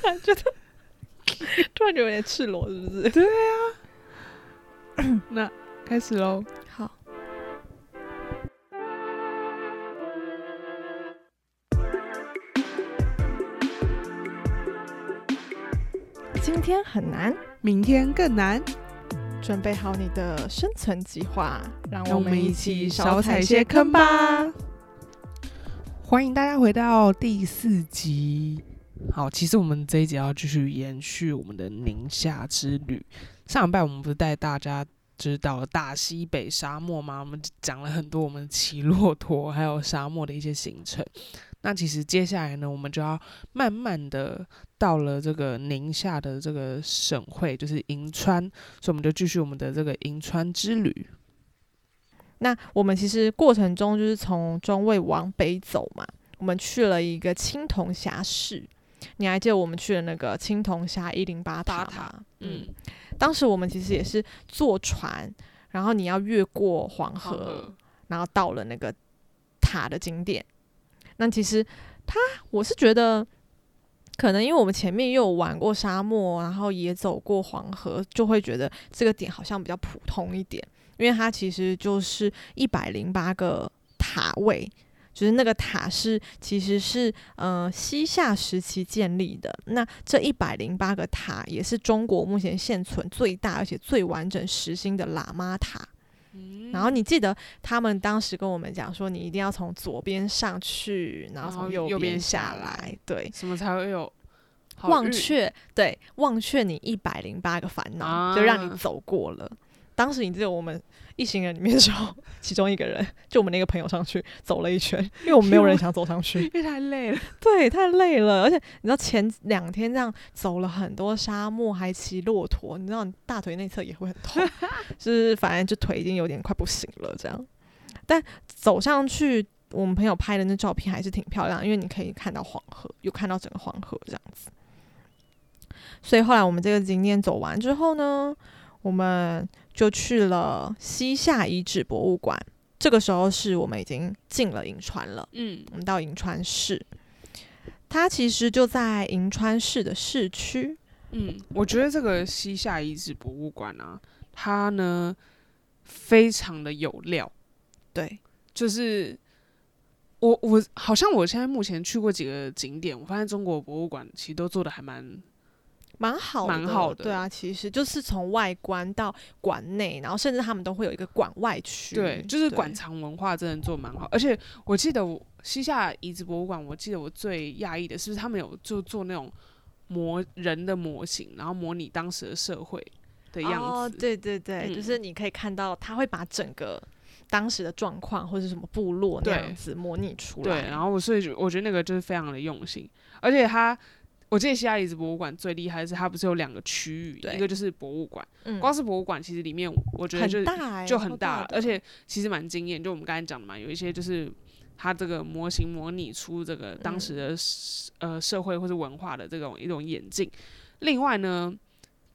突 然觉得，突然觉得有点赤裸，是不是？对啊，那开始喽。好，今天很难，明天更难，准备好你的生存计划，让让我们一起起少少踩些坑吧。欢迎大家回到第四集。好，其实我们这一集要继续延续我们的宁夏之旅。上礼拜我们不是带大家知道了大西北沙漠吗？我们讲了很多我们骑骆驼还有沙漠的一些行程。那其实接下来呢，我们就要慢慢的到了这个宁夏的这个省会，就是银川，所以我们就继续我们的这个银川之旅。那我们其实过程中就是从中卫往北走嘛，我们去了一个青铜峡市。你还记得我们去的那个青铜峡一零八塔吗？嗯，当时我们其实也是坐船，然后你要越过黄好河，的然后到了那个塔的景点。那其实它，我是觉得，可能因为我们前面又有玩过沙漠，然后也走过黄河，就会觉得这个点好像比较普通一点，因为它其实就是一百零八个塔位。就是那个塔是，其实是呃西夏时期建立的。那这一百零八个塔也是中国目前现存最大而且最完整实心的喇嘛塔。然后你记得他们当时跟我们讲说，你一定要从左边上去，然后从右右边边下下来来，对，什么才会有忘却，对，忘却你一百零八个烦恼，就让你啊走过了。当时你记得我们一行人里面的时候，其中一个人就我们那个朋友上去走了一圈，因为我们没有人想走上去，因为太累了。对，太累了，而且你知道前两天这样走了很多沙漠，还骑骆驼，你知道你大腿内侧也会很痛，就 是反正就腿已经有点快不行了这样。但走上去，我们朋友拍的那照片还是挺漂亮，因为你可以看到黄河，又看到整个黄河这样子。所以后来我们这个景点走完之后呢，我们就去了西夏遗址博物馆。这个时候是我们已经进了银川了。嗯我们到银川市，它其实就在银川市的市区。嗯，我觉得这个西夏遗址博物馆啊，它呢非常的有料，对，就是我我好像我现在目前去过几个景点，我发现中国博物馆其实都做的还蛮蛮好的，蛮好的对啊，其实就是从外观到馆内，然后甚至他们都会有一个馆外区。对，就是馆藏文化真的做蛮好，而且我记得我西夏遗址博物馆，我记得我最讶异的是他们有就做那种模人的模型，然后模拟当时的社会的样子。哦，对对对，嗯就是你可以看到，他会把整个当时的状况或者什么部落那样子模拟出来。对，然后我所以我觉得那个就是非常的用心，而且它，我记得西夏遗址博物馆最厉害的是它不是有两个区域，一个就是博物馆，嗯，光是博物馆其实里面我觉得就很大、欸，就很大，的而且其实蛮惊艳，就我们刚才讲的嘛，有一些就是它这个模型模拟出这个当时的社呃社会或是文化的这种一种演进。另外呢。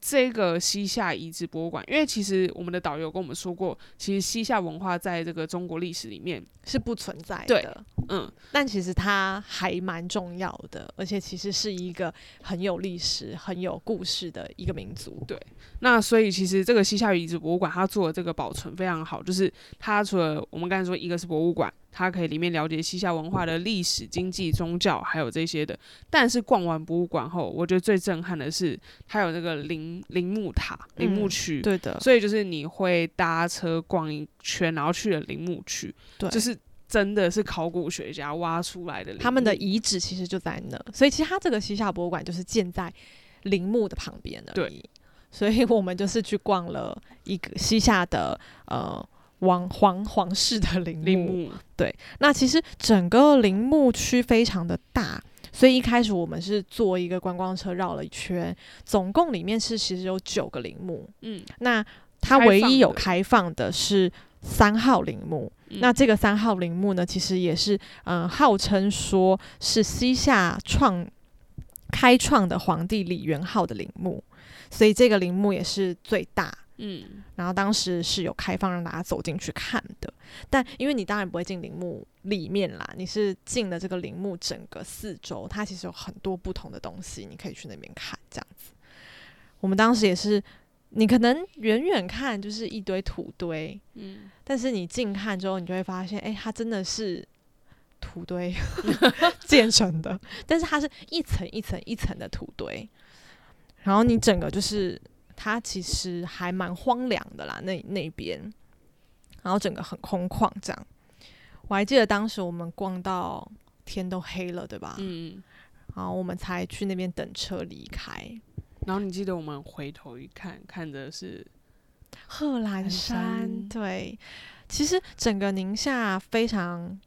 这个西夏遗址博物馆，因为其实我们的导游跟我们说过，其实西夏文化在这个中国历史里面，是不存在的。嗯，但其实它还蛮重要的，而且其实是一个很有历史、很有故事的一个民族。对那所以其实这个西夏遗址博物馆，它做的这个保存非常好，就是它除了我们刚才说一个是博物馆，它可以里面了解西夏文化的历史、经济、宗教，还有这些的。但是逛完博物馆后，我觉得最震撼的是它有那个陵陵墓塔、陵墓嗯区。对的，所以就是你会搭车逛一圈，然后去了陵墓区，对，就是真的是考古学家挖出来的他们的遗址其实就在那，所以其实它这个西夏博物馆就是建在陵墓的旁边而对已。所以我们就是去逛了一个西夏的呃王皇皇室的陵墓。陵墓，那其实整个陵墓区非常的大，所以一开始我们是坐一个观光车绕了一圈，总共里面是其实有九个陵墓。嗯，那它唯一有开放的是三号陵墓。嗯那这个三号陵墓呢，其实也是嗯、呃号称说是西夏创开创的皇帝李元昊的陵墓，所以这个陵墓也是最大。嗯，然后当时是有开放让大家走进去看的。但因为你当然不会进陵墓里面啦，你是进了这个陵墓整个四周，它其实有很多不同的东西，你可以去那边看这样子。我们当时也是，你可能远远看就是一堆土堆，嗯，但是你近看之后，你就会发现，哎、它真的是土堆 建成的，但是它是一层一层一层的土堆，然后你整个就是它其实还蛮荒凉的啦，那那边，然后整个很空旷这样。我还记得当时我们逛到天都黑了，对吧？嗯，然后我们才去那边等车离开。然后你记得我们回头一看，看的是贺兰兰山，山对，其实整个宁夏非常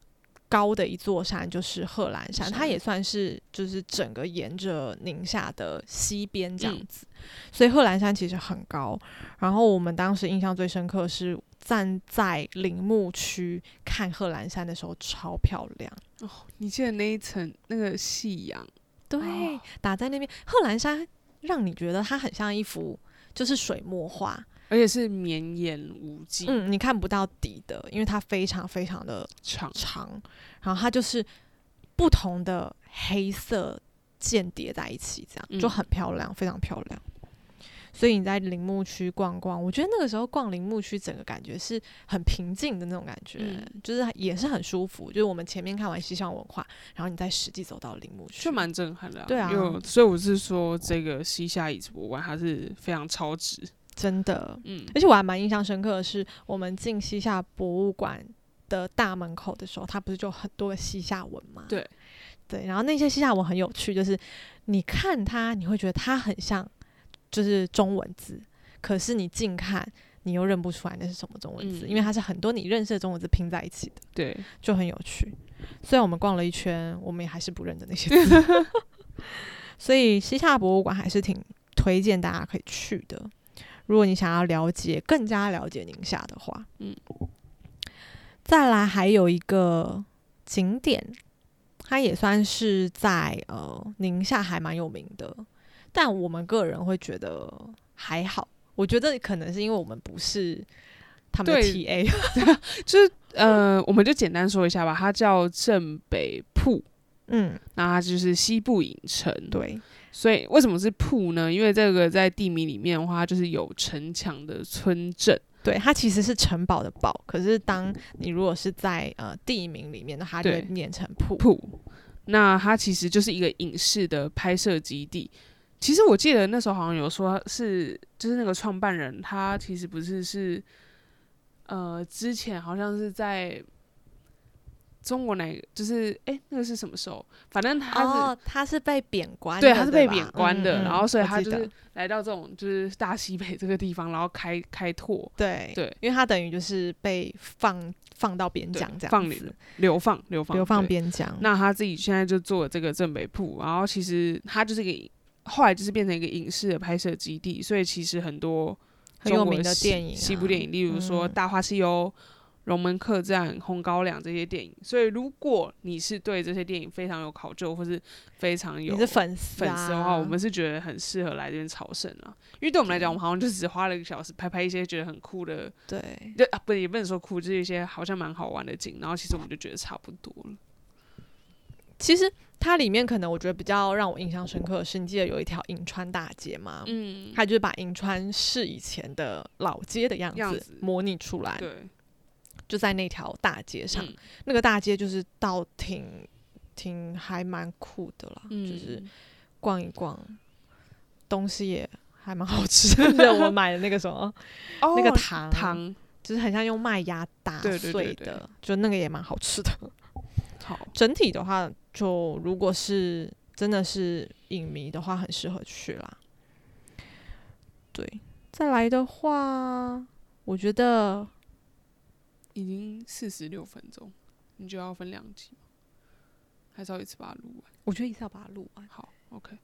高的一座山就是贺兰山，它也算是就是整个沿着宁夏的西边这样嗯子，所以贺兰山其实很高。然后我们当时印象最深刻是站在陵墓区看贺兰山的时候，超漂亮哦。你记得那一层那个夕阳，对，哦打在那边，贺兰山让你觉得它很像一幅就是水墨画，而且是绵延无际，嗯，你看不到底的，因为它非常非常的长，长，然后它就是不同的黑色间叠在一起，这样就嗯很漂亮，非常漂亮。所以你在陵墓区逛逛，我觉得那个时候逛陵墓区，整个感觉是很平静的那种感觉，嗯就是也是很舒服。就是我们前面看完西乡文化，然后你再实际走到陵墓区，就蛮震撼的、对啊所以我是说，这个西夏遗址博物馆它是非常超值，真的。嗯，而且我还蛮印象深刻的是，我们进西夏博物馆的大门口的时候，它不是就很多个西夏文吗？对对，然后那些西夏文很有趣，就是你看它，你会觉得它很像就是中文字，可是你近看。你又认不出来那是什么中文字，嗯因为它是很多你认识的中文字拼在一起的，对，就很有趣。虽然我们逛了一圈，我们也还是不认得那些字，所以西夏博物馆还是挺推荐大家可以去的。如果你想要了解更加了解宁夏的话，嗯，再来还有一个景点，它也算是在呃宁夏还蛮有名的，但我们个人会觉得还好。我觉得可能是因为我们不是他们的 TA，就是呃，我们就简单说一下吧，它叫镇北铺，嗯，那它就是西部影城，，对，所以为什么是铺呢？因为这个在地名里面的话，它就是有城墙的村镇，对，它其实是城堡的堡，可是当你如果是在呃地名里面它就会念成铺。铺，那它其实就是一个影视的拍摄基地。其实我记得那时候好像有说是，就是那个创办人他其实不是是，呃，之前好像是在中国哪个，就是哎、诶那个是什么时候？反正他是、哦，他是被贬官的，对，他是被贬官的，嗯嗯然后所以他就是来到这种就是大西北这个地方，然后开开拓，对对，因为他等于就是被放放到边疆这样放子，流放流放流放边疆。那他自己现在就做这个镇北铺，然后其实他就是一个后来就是变成一个影视的拍摄基地，所以其实很多很有名的电影啊西部电影，例如说嗯《大话西游》龙门客栈》《红高粱》这些电影。所以如果你是对这些电影非常有考究，或是非常有粉丝粉丝的话，啊我们是觉得很适合来这边朝圣啊。因为对我们来讲，我们好像就只花了一个小时拍拍一些觉得很酷的，对就啊不也不能说酷，就是一些好像蛮好玩的景，然后其实我们就觉得差不多了。其实它里面可能我觉得比较让我印象深刻的是，你记得有一条银川大街吗？嗯，它就是把银川市以前的老街的样子模拟出来，对，就在那条大街上。嗯那个大街就是倒挺挺还蛮酷的啦，嗯 就是逛一逛，东西也还蛮好吃的。我买的那个什么、哦那个糖，糖就是很像用麦芽打碎对的，就那个也蛮好吃的。好，整体的话，就如果是真的是影迷的话，很适合去啦。对，再来的话，我觉得已经四十六分钟，你就要分两集吗？还是要一次把它录完？我觉得一次要把它录完。好，OK。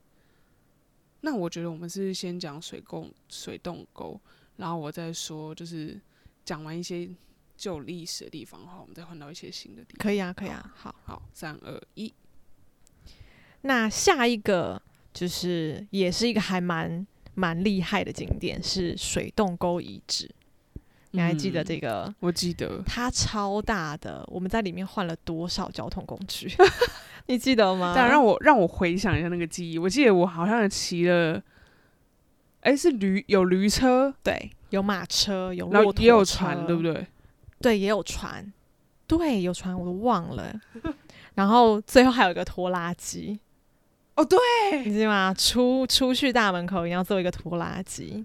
那我觉得我们是先讲水沟、水洞沟，然后我再说，就是讲完一些旧历史的地方后，我们再换到一些新的地方。可以啊，可以啊，好。好，三二一，那下一个就是也是一个还蛮蛮厉害的景点，是水洞沟遗址。你还记得嗯这个？我记得，它超大的，我们在里面换了多少交通工具？你记得吗？但让我让我回想一下那个记忆，我记得我好像骑了，哎、是驴有驴车，对，有马车，有然后也有船，对不？对？对，也有船，对，有船，我都忘了。然后最后还有一个拖拉机，哦，对，你知道吗？出出去大门口一定要做一个拖拉机。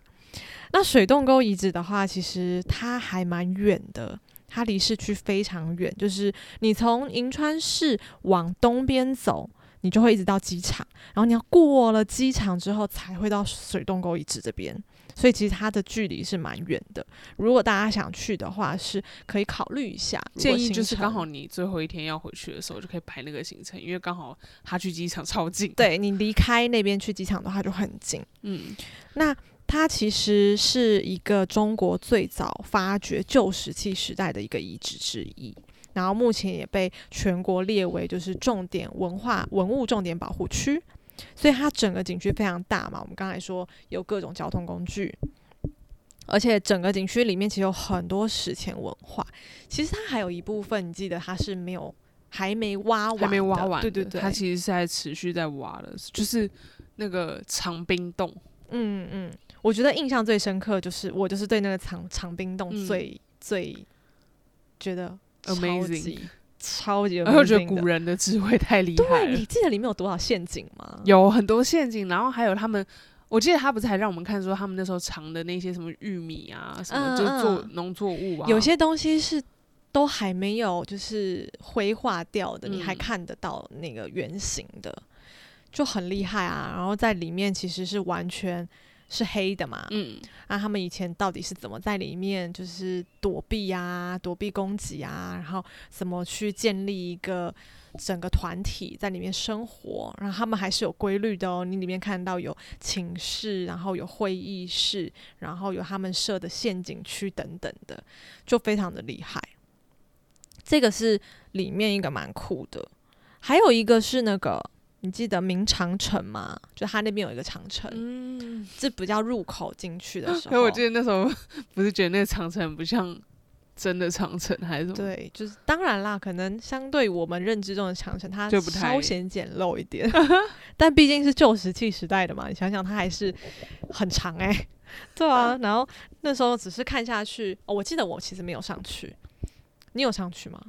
那水洞沟遗址的话，其实它还蛮远的，它离市区非常远，就是你从银川市往东边走，你就会一直到机场，然后你要过了机场之后才会到水洞沟遗址这边，所以其实它的距离是蛮远的。如果大家想去的话，是可以考虑一下。建议就是刚好你最后一天要回去的时候，就可以排那个行程，因为刚好他去机场超近。，对你离开那边去机场的话就很近。嗯，那它其实是一个中国最早发掘旧石器时代的一个遗址之一，然后目前也被全国列为就是重点文化文物重点保护区，所以它整个景区非常大嘛。我们刚才说有各种交通工具，而且整个景区里面其实有很多史前文化。其实它还有一部分，你记得它是没有还没挖完，还没挖完，对对对，它其实是在持续在挖的，就是那个长冰洞。嗯嗯，我觉得印象最深刻就是我就是对那个长长冰洞嗯最、最觉得超 Amazing 级超级 amazing，然后觉得古人的智慧太厉害对，你，记得里面有多少陷阱吗？有很多陷阱，然后还有他们。我记得他不是还让我们看说他们那时候藏的那些什么玉米啊，什么嗯就是做嗯农作物啊，有些东西是都还没有就是灰化掉的，你还嗯看得到那个原形的，就很厉害啊。然后在里面其实是完全是黑的嘛，嗯，那他们以前到底是怎么在里面就是躲避啊、躲避攻击啊，然后怎么去建立一个整个团体在里面生活？然后他们还是有规律的哦。你里面看到有寝室，然后有会议室，然后有他们设的陷阱区等等的，就非常的厉害。这个是里面一个蛮酷的，还有一个是那个。你记得明长城吗？就它那边有一个长城，嗯，这不叫入口进去的时候。可是我记得那时候不是觉得那个长城不像真的长城，还是什么？对，就是当然啦，可能相对我们认知中的长城，它就不太稍显简陋一点，但毕竟是旧石器时代的嘛，你想想它还是很长哎、对啊。然后那时候只是看下去，哦，我记得我其实没有上去，你有上去吗？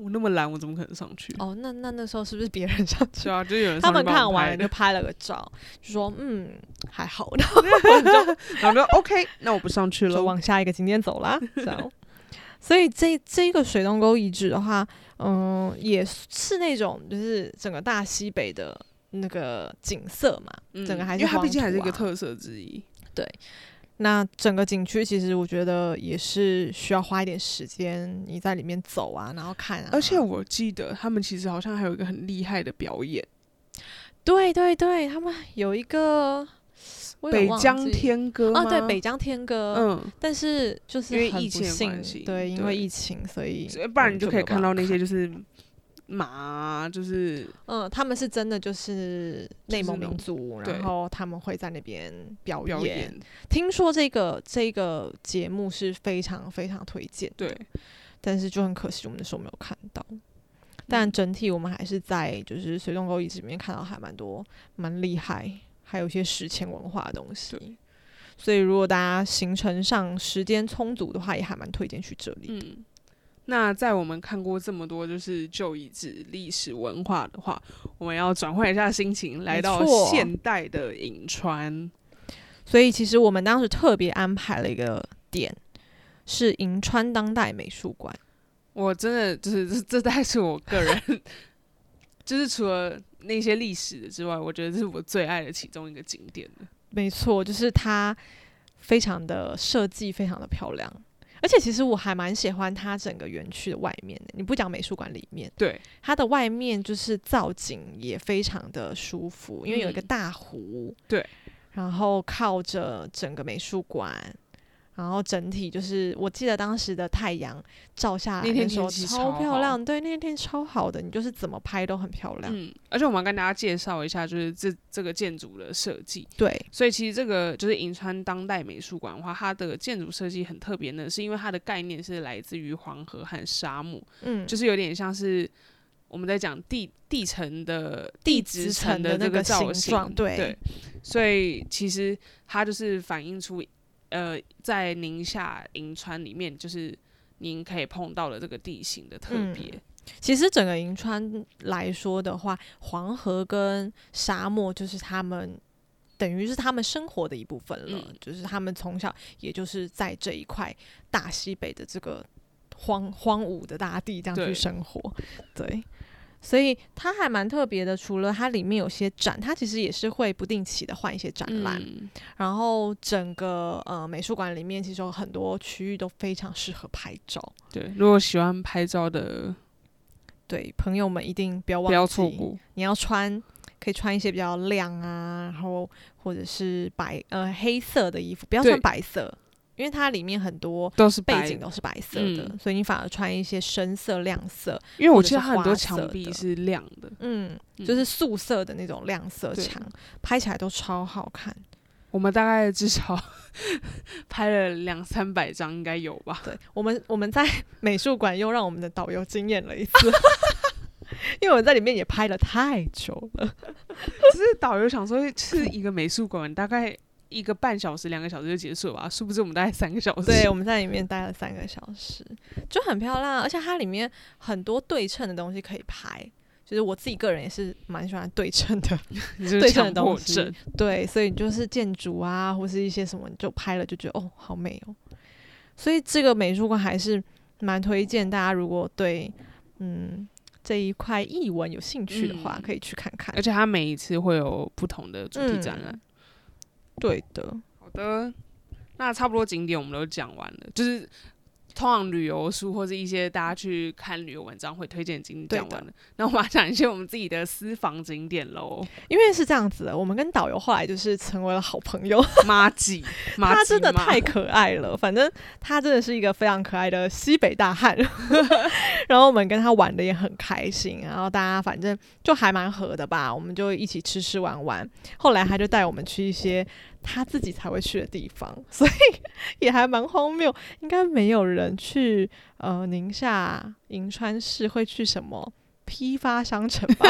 我那么懒，我怎么可能上去？哦，那那那时候是不是别人 上去？对啊，就有人他们看完了就拍了个照，就说嗯还好，然后我就 然后就 OK，那我不上去了。就往下一个景点走啦，这样。所以这这个水洞沟遗址的话，嗯，也是那种就是整个大西北的那个景色嘛。嗯整个还是因为它毕竟还是一个特色之一。那整个景区其实我觉得也是需要花一点时间，你在里面走啊，然后看啊。而且我记得他们其实好像还有一个很厉害的表演，对对对，他们有一个北疆天歌啊，对北疆天歌，嗯，但是就是因为疫情关系对，因为疫情，所以不然嗯你就可以看到那些就是马啊，就是嗯，他们是真的就是内蒙民族，对然后他们会在那边表演。表演，听说这个这个节目是非常非常推荐，对，但是就很可惜我们那时候没有看到。但嗯整体我们还是在就是水洞沟遗址里面看到还蛮多蛮厉害，还有一些史前文化的东西。所以如果大家行程上时间充足的话，也还蛮推荐去这里。嗯。那在我们看过这么多就是旧遗址历史文化的话，我们要转换一下心情，来到现代的银川。所以其实我们当时特别安排了一个点，是银川当代美术馆。我真的就是这这大概是我个人，就是除了那些历史的之外，我觉得这是我最爱的其中一个景点了没错，就是它非常的设计，非常的漂亮。而且其实我还蛮喜欢它整个园区的外面的。你不讲美术馆里面，对，它的外面就是造景也非常的舒服，因为有一个嗯大湖，对，然后靠着整个美术馆，然后整体就是，我记得当时的太阳照下来那天的时候超漂亮，对，那天天超好的，你就是怎么拍都很漂亮。嗯，而且我们要跟大家介绍一下，就是这这个建筑的设计。对，所以其实这个就是银川当代美术馆的话，它的建筑设计很特别呢，是因为它的概念是来自于黄河和沙漠，嗯，就是有点像是我们在讲地地层的地质质层的那个形造型，对，所以其实它就是反映出呃，在宁夏银川里面，就是您可以碰到了这个地形的特嗯别。其实整个银川来说的话，黄河跟沙漠就是他们。等于是他们生活的一部分了，嗯就是他们从小也就是在这一块大西北的这个荒荒芜的大地这样去生活，对，所以它还蛮特别的。除了它里面有些展，它其实也是会不定期的换一些展览，嗯，然后整个呃美术馆里面其实有很多区域都非常适合拍照，对，如果喜欢拍照的，对朋友们一定不要忘记，不要错过。你要穿可以穿一些比较亮啊，然后或者是白呃黑色的衣服，不要穿白色，因为它里面很多都是背景都是白色的，嗯所以你反而穿一些深色、亮色，因为我记得它很多墙壁是亮的。嗯，嗯就是素色的那种亮色墙，拍起来都超好看。我们大概至少 拍了两三百张，应该有吧？对我们，我们在美术馆又让我们的导游惊艳了一次，因为我在里面也拍了太久了。只是导游想说，是一个美术馆，大概一个半小时、两个小时就结束了吧？殊不知我们大概三个小时。对，我们在里面待了三个小时，就很漂亮，而且它里面很多对称的东西可以拍。就是我自己个人也是蛮喜欢对称的，对称的东西。对，所以就是建筑啊，或是一些什么，你就拍了就觉得哦，好美哦。所以这个美术馆还是蛮推荐大家，如果对嗯这一块艺文有兴趣的话，嗯可以去看看而。且它每一次会有不同的主题展览。嗯对的，好的，那差不多景点我们都讲完了，就是通常旅游书或者一些大家去看旅游文章会推荐景点讲完了，那我们来讲一些我们自己的私房景点喽。因为是这样子的，我们跟导游后来就是成为了好朋友。妈吉，妈 他真的太可爱了，反正他真的是一个非常可爱的西北大汉。然后我们跟他玩的也很开心，然后大家反正就还蛮合的吧，我们就一起吃吃玩玩。后来他就带我们去一些他自己才会去的地方，所以也还蛮荒谬。应该没有人去呃宁夏银川市会去什么批发商城吧？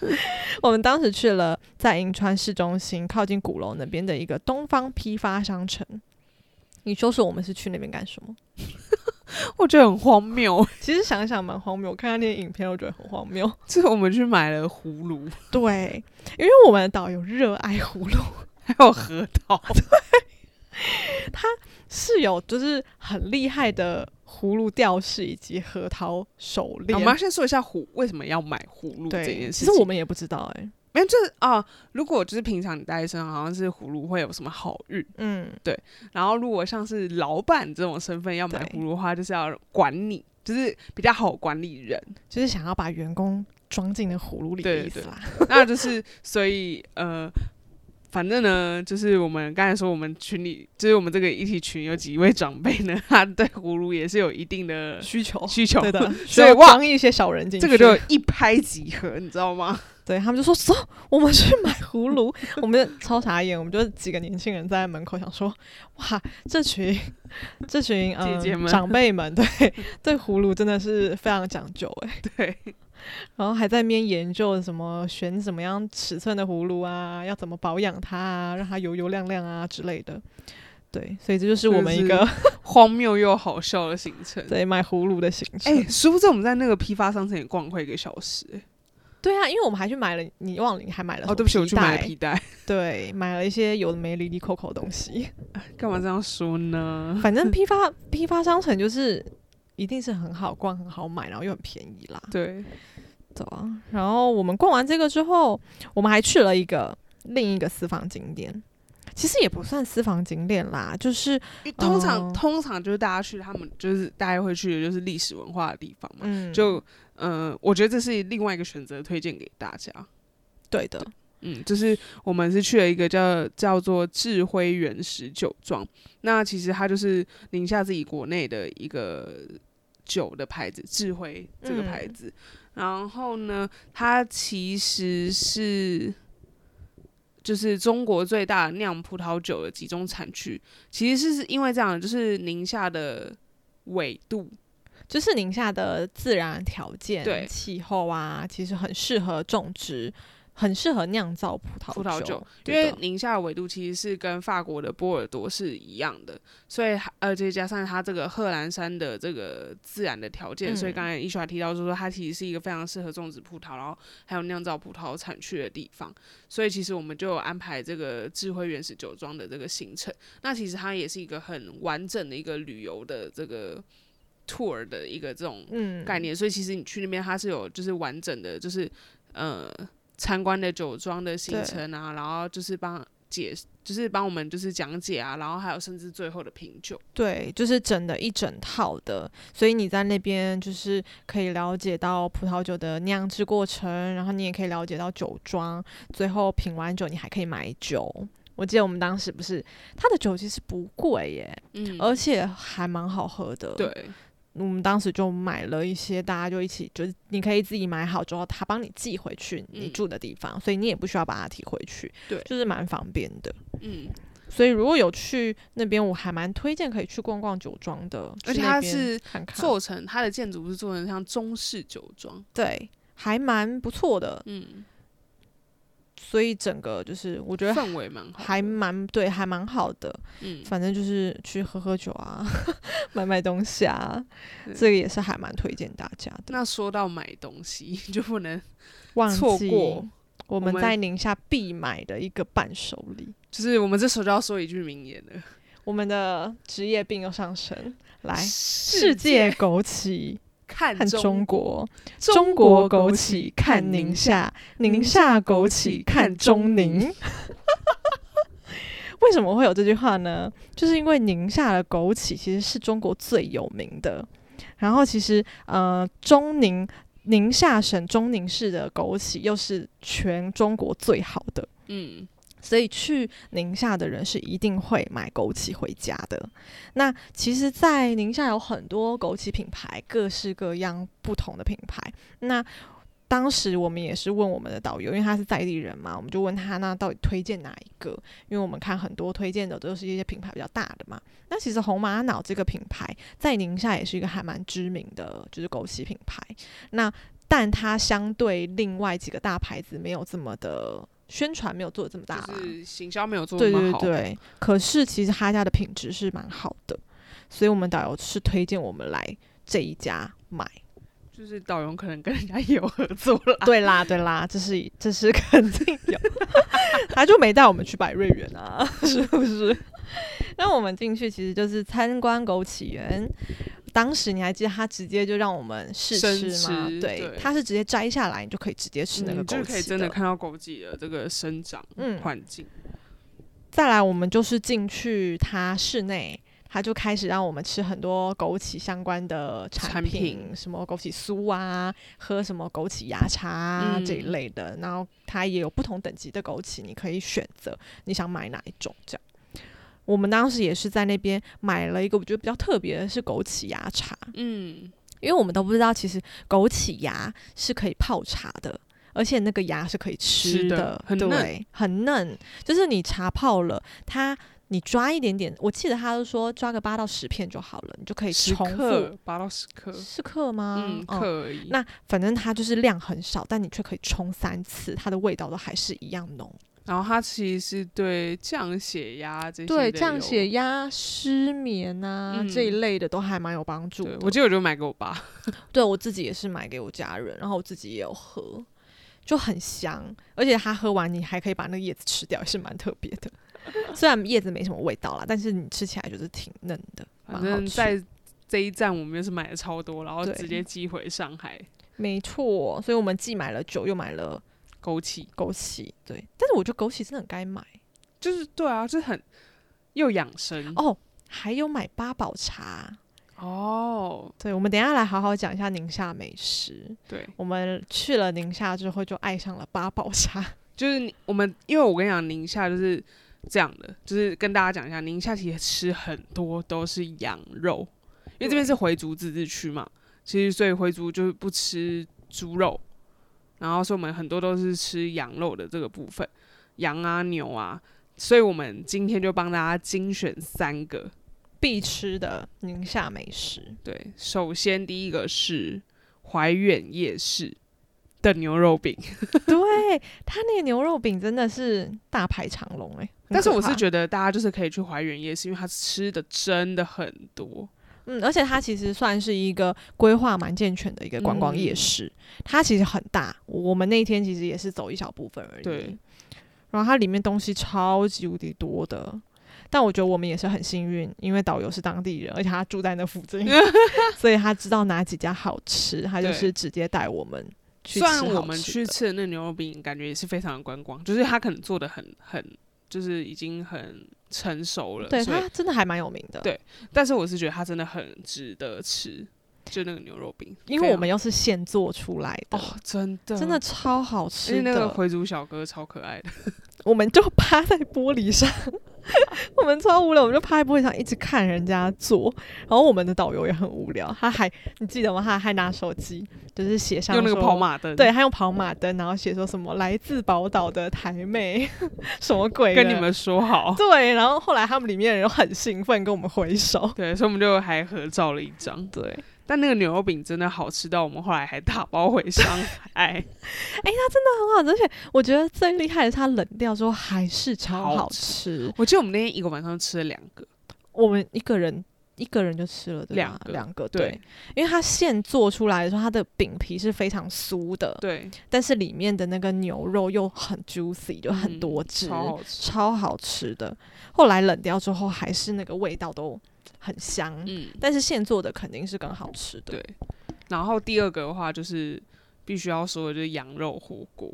我们当时去了在银川市中心靠近鼓楼那边的一个东方批发商城。你说说我们是去那边干什么？我觉得很荒谬。其实想想蛮荒谬，我看到那些影片，我觉得很荒谬。就是我们去买了葫芦，对，因为我们的导游热爱葫芦，还有核桃，是有就是很厉害的葫芦吊饰以及核桃手链我们。要先说一下葫为什么要买葫芦这，件事情。其实我们也不知道哎、没有，就是啊，如果就是平常你带在身上，好像是葫芦会有什么好运。嗯，对然后如果像是老板这种身份要买葫芦的话，就是要管你，就是比较好管理人。就是想要把员工装进那葫芦里的对对意思啦。那就是所以呃，反正呢，就是我们刚才说我们群里，就是我们这个一体群有几位长辈呢，他对葫芦也是有一定的需求，需求，对的，所以需要哇装一些小人进去。这个就一拍即合，你知道吗？对他们就说走，我们去买葫芦，我们就超傻眼，我们就几个年轻人在门口想说，哇，这群这群呃姐姐们。长辈们，对对葫芦真的是非常讲究哎，对，然后还在那边研究什么选什么样尺寸的葫芦啊，要怎么保养它啊，让它油油亮亮啊之类的。对，所以这就是我们一个 荒谬又好笑的行程。对买葫芦的行程。哎、殊不知我们在那个批发商城也逛快一个小时、欸。对啊，因为我们还去买了，你忘了你还买了哦，对不起，我去买了皮带。对，买了一些有的没里里扣扣的东西。干嘛这样说呢？反正批发批发商城就是一定是很好逛、很好买，然后又很便宜啦。对，对啊。然后我们逛完这个之后，我们还去了一个另一个私房景点。其实也不算私房景点啦，就是通常、哦通常就是大家去他们就是大家会去的就是历史文化的地方嘛。嗯，就嗯、呃我觉得这是另外一个选择，推荐给大家。对的。嗯，就是我们是去了一个叫叫做智辉原始酒庄，那其实它就是宁夏自己国内的一个酒的牌子，智慧这个牌子。然后呢，它其实是就是中国最大的酿葡萄酒的集中产区。其实是因为这样，就是宁夏的纬度，就是宁夏的自然条件、对气候啊，其实很适合种植，很适合酿造葡萄葡萄酒，因为宁夏的纬度其实是跟法国的波尔多是一样的，所以还而且加上它这个贺兰山的这个自然的条件，所以嗯刚才伊莎提到就是说它其实是一个非常适合种植葡萄，然后还有酿造葡萄产区的地方，所以其实我们就安排这个智慧原始酒庄的这个行程。那其实它也是一个很完整的一个旅游的这个 tour 的一个这种嗯概念，所以其实你去那边它是有就是完整的，就是呃参观的酒庄的行程啊，然后就是帮解，就是帮我们就是讲解啊，然后还有甚至最后的品酒。对，就是整的一整套的，所以你在那边就是可以了解到葡萄酒的酿制过程，然后你也可以了解到酒庄，最后品完酒你还可以买酒。我记得我们当时不是，它的酒其实不贵耶，嗯，而且还蛮好喝的。，对，我们当时就买了一些，大家就一起，就是你可以自己买好之后，他帮你寄回去你嗯住的地方，所以你也不需要把它提回去，对。就是蛮方便的。嗯，所以如果有去那边，我还蛮推荐可以去逛逛酒庄的，而且它是做成它的建筑是做成像中式酒庄，对，还蛮不错的。嗯，所以整个就是我觉得氛围蛮好，还蛮对，还蛮好的。嗯，反正就是去喝喝酒啊，买买东西啊，这个也是还蛮推荐大家的。那说到买东西，就不能忘错记过，我们们在宁夏必买的一个伴手礼。就是我们这时候就要说一句名言了：我们的职业病又上升，来，世世界枸杞看看中国，中中国枸杞杞看看宁宁夏，宁宁夏夏枸枸杞杞看看中宁。为什么会有这句话呢？就是因为宁夏的枸杞其实是中国最有名的，然后其实呃中宁宁夏省中宁市的枸杞又是全中国最好的。嗯，所以去宁夏的人是一定会买枸杞回家的。那其实，在宁夏有很多枸杞品牌，各式各样不同的品牌。那当时我们也是问我们的导游，因为他是在地人嘛，我们就问他那到底推荐哪一个？因为我们看很多推荐的都是一些品牌比较大的嘛。那其实红玛瑙这个品牌在宁夏也是一个还蛮知名的，就是枸杞品牌。那但它相对另外几个大牌子没有这么的宣传，没有做的这么大啦。就是行销没有做对那么好，对对，可是其实他家的品质是蛮好的，所以我们导游是推荐我们来这一家买。就是导游可能跟人家也有合作啦。对啦，对啦，这是这是肯定有，他就没带我们去百瑞园啊，是不是？那我们进去其实就是参观枸杞园。当时你还记得他直接就让我们试吃吗？吃对，对他是直接摘下来，你就可以直接吃那个枸杞是可以真的看到枸杞的这个生长嗯环境。再来，我们就是进去他室内，他就开始让我们吃很多枸杞相关的产产品，品什么枸杞酥啊，喝什么枸杞芽茶啊、嗯这一类的。然后他也有不同等级的枸杞，你可以选择你想买哪一种这样。我们当时也是在那边买了一个我觉得比较特别的是枸杞芽茶，嗯，因为我们都不知道其实枸杞芽是可以泡茶的。而且那个芽是可以吃吃的对，很嫩。就是你茶泡了，它你抓一点点，我记得他是说抓个八到十片就好了，你就可以十重复克八到十克，是克吗？嗯，哦克而已。那反正它就是量很少，但你却可以冲三次，它的味道都还是一样浓。然后它其实是对降血压这些对，降血压、失眠啊、嗯这一类的都还蛮有帮助的。我记得我就买给我爸，对我自己也是买给我家人，然后我自己也有喝，就很香，而且它喝完你还可以把那个叶子吃掉，也是蛮特别的。虽然叶子没什么味道啦，但是你吃起来就是挺嫩的，蛮反。正在这一站我们又是买了超多，然后直接寄回上海没错，所以我们既买了酒，又买了枸杞，枸杞。对，但是我觉得枸杞真的很该买就是对啊，就是很又养生哦。还有买八宝茶，哦，对，我们等一下来好好讲一下宁夏美食。对，我们去了宁夏之后，就爱上了八宝茶，就是我们，因为我跟你讲，宁夏就是这样的，就是跟大家讲一下，宁夏其实吃很多都是羊肉，因为这边是回族自治区嘛，其实所以回族就是不吃猪肉，然后所以我们很多都是吃羊肉的这个部分，羊啊牛啊，所以我们今天就帮大家精选三个。必吃的宁夏美食，对，首先第一个是怀远夜市的牛肉饼，对它那个牛肉饼真的是大排长龙哎、但是我是，觉得大家就是可以去怀远夜市，因为它吃的真的很多。嗯，而且它其实算是一个规划蛮健全的一个观光夜嗯市，它其实很大，我们那一天其实也是走一小部分而已，对，然后它里面东西超级无敌多的。但我觉得我们也是很幸运，因为导游是当地人，而且他住在那附近，所以他知道哪几家好吃，他就是直接带我们去虽吃好吃的。然我们去吃的那牛肉饼，感觉也是非常的观光，就是他可能做的很很，就是已经很成熟了。对所以他真的还蛮有名的，对但是我是觉得它真的很值得吃，就那个牛肉饼，因为我们又是现做出来的，哦，真的真的超好吃的。那个回族小哥超可爱的，我们就趴在玻璃上，我们超无聊，我们就趴在玻璃上一直看人家做。然后我们的导游也很无聊，他还你记得吗？他还拿手机就是写上用那个跑马灯，对，，他用跑马灯，然后写说什么来自宝岛的台妹，什么鬼？跟你们说好。对，然后后来他们里面的人很兴奋，跟我们挥手。对，所以我们就还合照了一张。对，但那个牛肉饼真的好吃到我们后来还打包回上海，哎，它真的很好吃，而且我觉得最厉害的是它冷掉之后还是超好好吃。我记得我们那天一个晚上吃了两个，我们一个人一个人就吃了两个两个对对，因为它现做出来的时候，它的饼皮是非常酥的，对，但是里面的那个牛肉又很 juicy，就很嗯多汁，超好吃。超好吃的。后来冷掉之后，还是那个味道都很香，嗯，但是现做的肯定是更好吃的。对。然后第二个的话就是必须要说的就是羊肉火锅，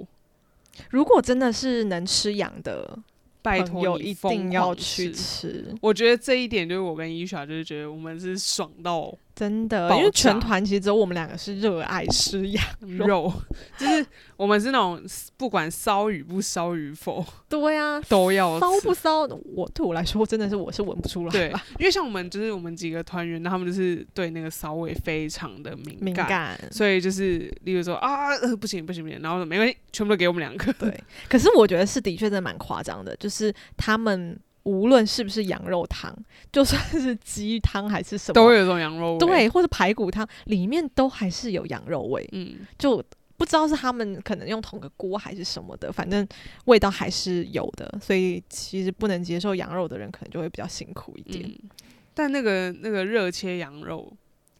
如果真的是能吃羊的拜托一定要去吃。吃，我觉得这一点就是我跟伊莎就是觉得我们是爽到真的，因为全团其实只有我们两个是热爱吃羊肉。就是我们是那种不管烧与不烧与否对啊，都要骚不骚？我对我来说，真的是我是闻不出来对，因为像我们就是我们几个团员，他们就是对那个骚味非常的敏敏感。所以就是例如说啊、呃不行不行不行，然后说没关系，全部都给我们两个。对，可是我觉得是的确真的蛮夸张的，就是他们无论是不是羊肉汤，就算是鸡汤还是什么，都会有这种羊肉味。，对，或者排骨汤，里面都还是有羊肉味，嗯，就不知道是他们可能用同个锅还是什么的，反正味道还是有的。所以其实不能接受羊肉的人，可能就会比较辛苦一点。嗯，但那个那个热切羊肉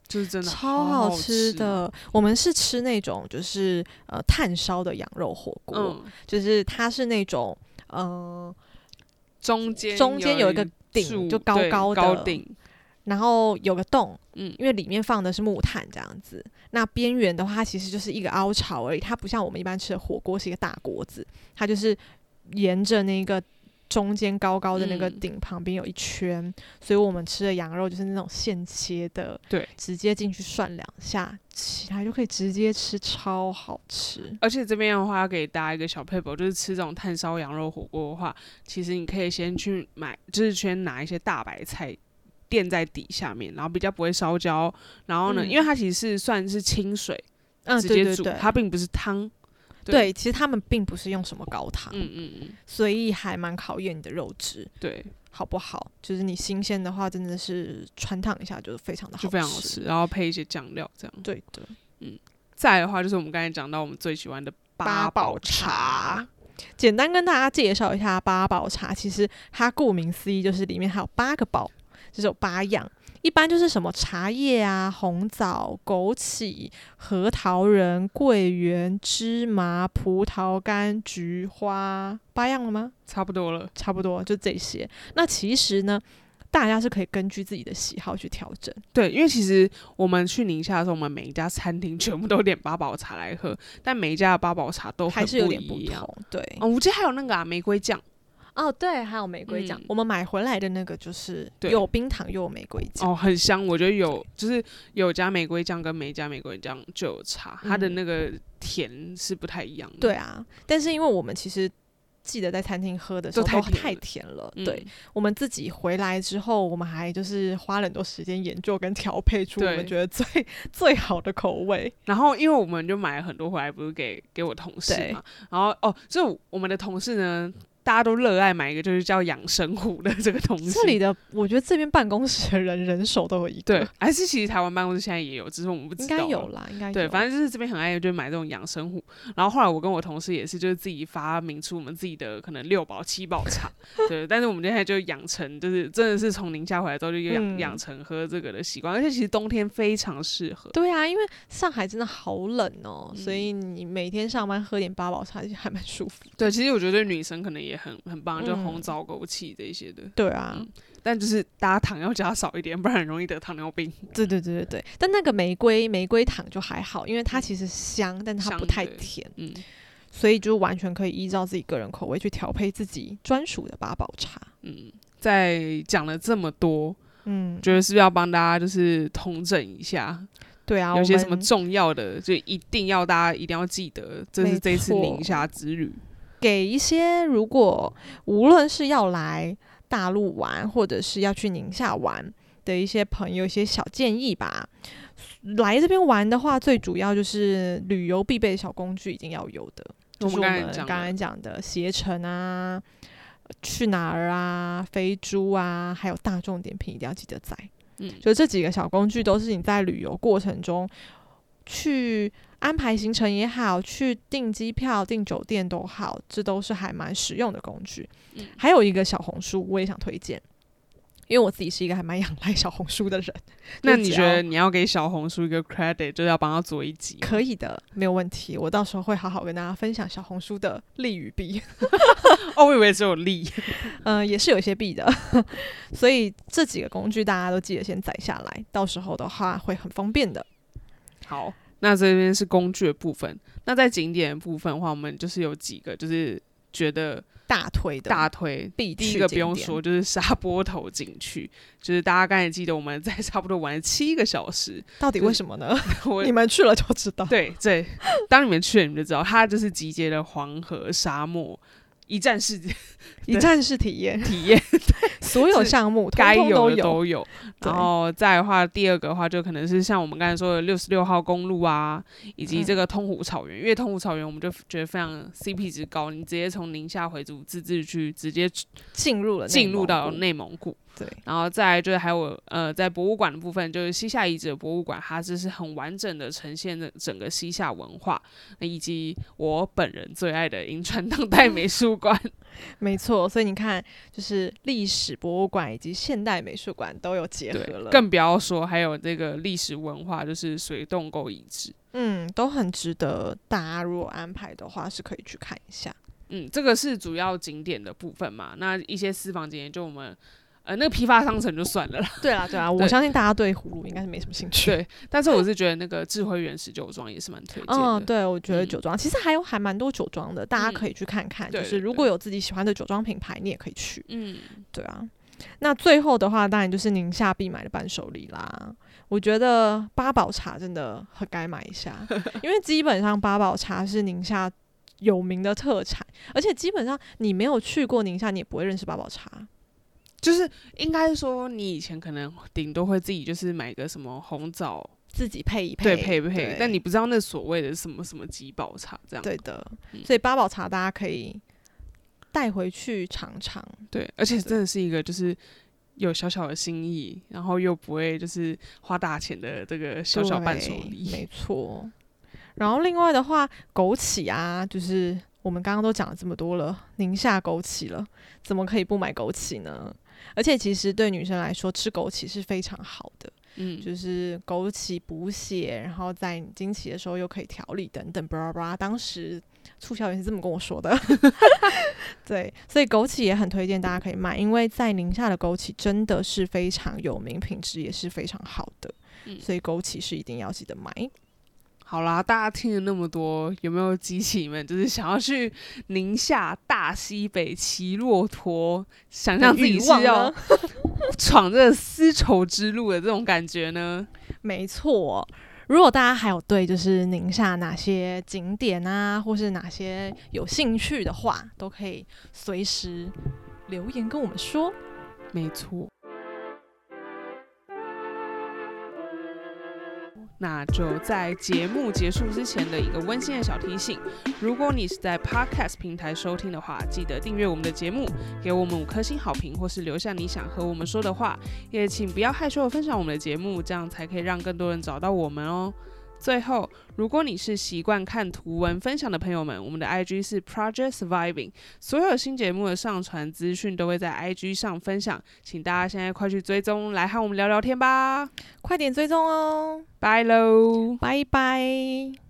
就是真的超好好吃的，我们是吃那种就是呃炭烧的羊肉火锅，嗯，就是它是那种呃中间中间有一个顶就高高的。高顶，然后有个洞，嗯。因为里面放的是木炭这样子。那边缘的话，它其实就是一个凹槽而已，它不像我们一般吃的火锅是一个大锅子，它就是沿着那个中间高高的那个嗯顶旁边有一圈，所以我们吃的羊肉就是那种现切的，对，直接进去涮两下，起来就可以直接吃，超好吃。而且这边的话，要给大家一个小 paper，就是吃这种炭烧羊肉火锅的话，其实你可以先去买，就是先拿一些大白菜垫在底下面，然后比较不会烧焦。然后呢，嗯因为它其实是算是清水嗯，直接煮，对对对，它并不是汤。对，其实他们并不是用什么高汤，嗯嗯嗯，所以还蛮考验你的肉质。对，好不好？就是你新鲜的话，真的是穿烫一下就非常的好就非常好吃，。然后配一些酱料这样。对的，嗯再来的话，就是我们刚才讲到我们最喜欢的八宝宝茶。简单跟大家介绍一下八宝茶，其实它顾名思义就是里面还有八个宝，就是有八样。一般就是什么茶叶啊、红枣、枸杞、核桃仁、桂圆、芝麻、葡萄干、菊花，八样了吗？差不多了。差不多就这些。那其实呢，大家是可以根据自己的喜好去调整。对，因为其实我们去宁夏的时候，我们每一家餐厅全部都点八宝茶来喝，但每一家的八宝茶都还是有点不一样。同，对，哦，我记得还有那个啊玫瑰酱，哦，对，还有玫瑰酱，嗯我们买回来的那个就是有冰糖又有玫瑰酱。哦，很香，我觉得有，就是有加玫瑰酱跟没加玫瑰酱就有差，它的嗯那个甜是不太一样的。对啊，但是因为我们其实记得在餐厅喝的时候都太甜了甜了，嗯，对我们自己回来之后，我们还就是花了很多时间研究跟调配出我们觉得最最好的口味。然后因为我们就买了很多回来，不是给给我同事嘛，然后哦，就我们的同事呢，大家都热爱买一个就是叫养生壶的这个东西。这里的我觉得这边办公室的人人手都有一个，对，还是其实台湾办公室现在也有，只是我们不知道应道。该有啦，应该对，反正就是这边很爱就买这种养生壶，然后后来我跟我同事也是，就是自己发明出我们自己的可能六宝七宝茶，对，但是我们现在就养成就是真的是从宁夏回来之后就养嗯养、成喝这个的习惯，而且其实冬天非常适合。对啊，因为上海真的好冷哦、嗯所以你每天上班喝点八宝茶还蛮舒服。对，其实我觉得对女生可能也很很棒，就嗯红枣枸杞这些的，对啊，嗯但就是大家糖要加少一点，不然很容易得糖尿病。对对对对对。但那个玫瑰玫瑰糖就还好，因为它其实香，但它不太甜，嗯，所以就完全可以依照自己个人口味去调配自己专属的八宝茶。嗯，在讲了这么多，嗯，觉得是不是要帮大家就是统整一下，对啊，有些什么重要的，就一定要大家一定要记得，这是这次宁夏之旅。给一些如果无论是要来大陆玩，或者是要去宁夏玩的一些朋友一些小建议吧。来这边玩的话，最主要就是旅游必备的小工具一定要有的，就是我们刚才讲们刚讲的携程啊、去哪儿啊、飞猪啊，还有大众点评一定要记得载。嗯，就这几个小工具都是你在旅游过程中去安排行程也好，去订机票、订酒店都好，这都是还蛮实用的工具。嗯还有一个小红书，我也想推荐，因为我自己是一个还蛮仰赖小红书的人。那你觉得你要给小红书一个 credit，就是要帮他做一集？可以的，没有问题。我到时候会好好跟大家分享小红书的利与弊。哦，我以为只有利。嗯、也是有一些弊的，所以这几个工具大家都记得先载下来，到时候的话会很方便的。好，那这边是工具的部分。那在景点的部分的话，我们就是有几个，就是觉得大推的大推。必第一个不用说，就是沙坡头景区，就是大家刚才记得我们在差不多玩了七个小时。到底为什么呢？我你们去了就知道。对对，当你们去了，你们就知道，它就是集结了黄河、沙漠一站式 一站式体验，体验，所有项目该有都有。的都有。然后再的话，第二个的话，就可能是像我们刚才说的六十六号公路啊，以及嗯这个通湖草原。因为通湖草原，我们就觉得非常 CP 值高，你直接从宁夏回族自治区直接进入了进入到内蒙古。对，然后再来就是还有呃，在博物馆的部分，就是西夏遗址的博物馆，它就是很完整的呈现了整个西夏文化，以及我本人最爱的银川当代美术馆。没错。所以你看，就是历史博物馆以及现代美术馆都有结合，了，更不要说还有这个历史文化，就是水洞沟遗址。嗯，都很值得大家如果安排的话是可以去看一下。嗯，这个是主要景点的部分嘛。那一些私房景点，就我们呃那个批发商城就算了啦。对啊，对啊，我相信大家对葫芦应该是没什么兴趣。对，但是我是觉得那个智慧原始酒庄也是蛮推荐的。嗯，对，我觉得嗯酒庄、其实还有还蛮多酒庄的，大家嗯可以去看看。就是如果有自己喜欢的酒庄品牌，你也可以去。嗯，对啊，那最后的话，当然就是宁夏必买的伴手礼啦。我觉得八宝茶真的很该买一下，因为基本上八宝茶是宁夏有名的特产，而且基本上你没有去过宁夏，你也不会认识八宝茶。就是应该说你以前可能顶多会自己就是买个什么红枣，自己配一配，对，配不配？但你不知道那所谓的什么什么几宝茶这样。对的，嗯所以八宝茶大家可以带回去尝尝。对，而且对真的是一个就是有小小的心意，然后又不会就是花大钱的这个小小伴手礼。没错。然后另外的话，枸杞啊，就是我们刚刚都讲了这么多了，宁夏枸杞了，怎么可以不买枸杞呢？而且其实对女生来说，吃枸杞是非常好的，嗯，就是枸杞补血，然后在经期的时候又可以调理等等，巴拉巴拉。当时促销员是这么跟我说的，对，所以枸杞也很推荐大家可以买，因为在宁夏的枸杞真的是非常有名，品质也是非常好的，嗯所以枸杞是一定要记得买。好啦，大家听了那么多，有没有激起你们就是想要去宁夏大西北骑骆驼，想象自己是要 闯这丝绸之路的这种感觉呢？没错。如果大家还有对就是宁夏哪些景点啊，或是哪些有兴趣的话，都可以随时留言跟我们说。没错。那就在节目结束之前的一个温馨的小提醒：如果你是在 Podcast 平台收听的话，记得订阅我们的节目，给我们五颗星好评，或是留下你想和我们说的话。也请不要害羞的分享我们的节目，这样才可以让更多人找到我们哦。最后，如果你是习惯看图文分享的朋友们，我们的 IG 是 Project Surviving，所有新节目的上传资讯都会在 IG 上分享，请大家现在快去追踪，来和我们聊聊天吧！快点追踪哦，拜喽，拜拜。